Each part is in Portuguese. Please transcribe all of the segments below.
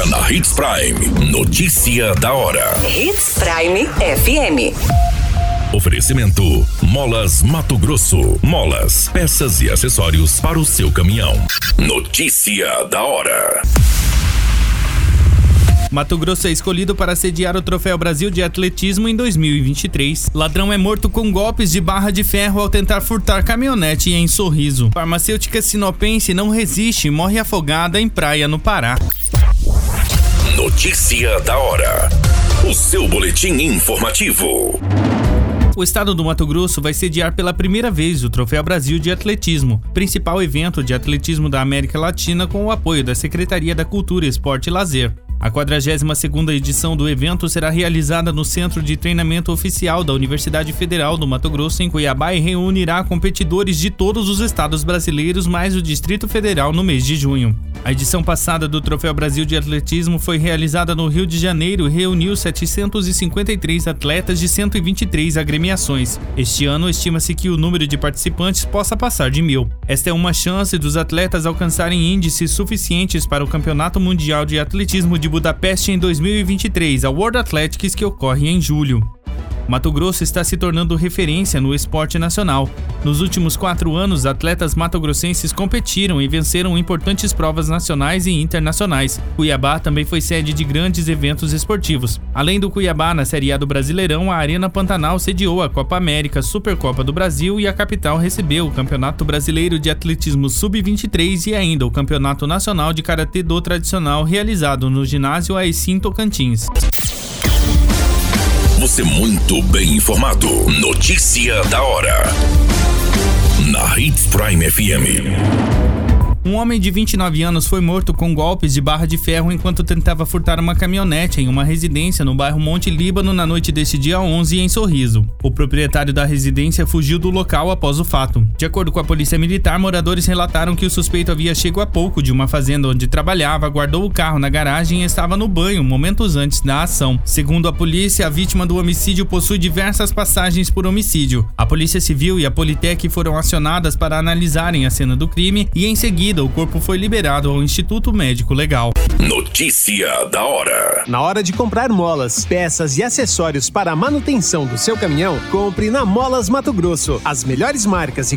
Agora na Hits Prime. Notícia da hora. Hits Prime FM. Oferecimento: Molas Mato Grosso. Molas, peças e acessórios para o seu caminhão. Notícia da hora. Mato Grosso é escolhido para sediar o Troféu Brasil de Atletismo em 2023. Ladrão é morto com golpes de barra de ferro ao tentar furtar caminhonete em Sorriso. Farmacêutica sinopense não resiste e morre afogada em praia no Pará. Notícia da hora. O seu boletim informativo. O estado do Mato Grosso vai sediar pela primeira vez o Troféu Brasil de Atletismo, principal evento de atletismo da América Latina com o apoio da Secretaria da Cultura, Esporte e Lazer. A 42ª edição do evento será realizada no Centro de Treinamento Oficial da Universidade Federal do Mato Grosso, em Cuiabá, e reunirá competidores de todos os estados brasileiros mais o Distrito Federal no mês de junho. A edição passada do Troféu Brasil de Atletismo foi realizada no Rio de Janeiro e reuniu 753 atletas de 123 agremiações. Este ano, estima-se que o número de participantes possa passar de mil. Esta é uma chance dos atletas alcançarem índices suficientes para o Campeonato Mundial de Atletismo de Budapeste em 2023, a World Athletics que ocorre em julho. Mato Grosso está se tornando referência no esporte nacional. Nos últimos quatro anos, atletas matogrossenses competiram e venceram importantes provas nacionais e internacionais. Cuiabá também foi sede de grandes eventos esportivos. Além do Cuiabá, na Série A do Brasileirão, a Arena Pantanal sediou a Copa América, Supercopa do Brasil e a capital recebeu o Campeonato Brasileiro de Atletismo Sub-23 e ainda o Campeonato Nacional de Karatê do Tradicional realizado no ginásio Aecim Tocantins. Você muito bem informado. Notícia da hora. Na Hits Prime FM. Um homem de 29 anos foi morto com golpes de barra de ferro enquanto tentava furtar uma caminhonete em uma residência no bairro Monte Líbano na noite deste dia 11 em Sorriso. O proprietário da residência fugiu do local após o fato. De acordo com a polícia militar, moradores relataram que o suspeito havia chegado há pouco de uma fazenda onde trabalhava, guardou o carro na garagem e estava no banho momentos antes da ação. Segundo a polícia, a vítima do homicídio possui diversas passagens por homicídio. A Polícia Civil e a Politec foram acionadas para analisarem a cena do crime e em seguida seguida, o corpo foi liberado ao Instituto Médico Legal. Notícia da hora. Na hora de comprar molas, peças e acessórios para a manutenção do seu caminhão, compre na Molas Mato Grosso. As melhores marcas e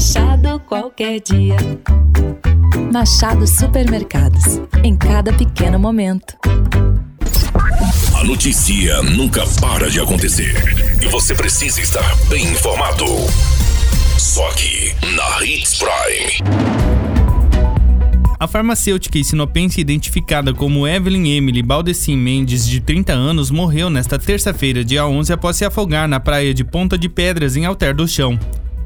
Machado qualquer dia. Machado Supermercados. Em cada pequeno momento. A notícia nunca para de acontecer. E você precisa estar bem informado. Só aqui, na Hits Prime. A farmacêutica e sinopense identificada como Evelyn Emily Baldessin Mendes, de 30 anos, morreu nesta terça-feira, dia 11, após se afogar na praia de Ponta de Pedras, em Alter do Chão.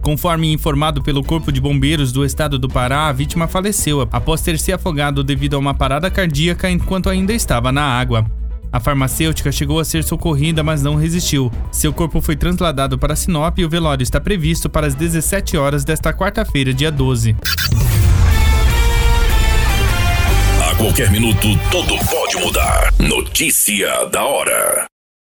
Conforme informado pelo Corpo de Bombeiros do estado do Pará, a vítima faleceu após ter se afogado devido a uma parada cardíaca enquanto ainda estava na água. A farmacêutica chegou a ser socorrida, mas não resistiu. Seu corpo foi trasladado para Sinop e o velório está previsto para as 17 horas desta quarta-feira, dia 12. A qualquer minuto, tudo pode mudar. Notícia da hora.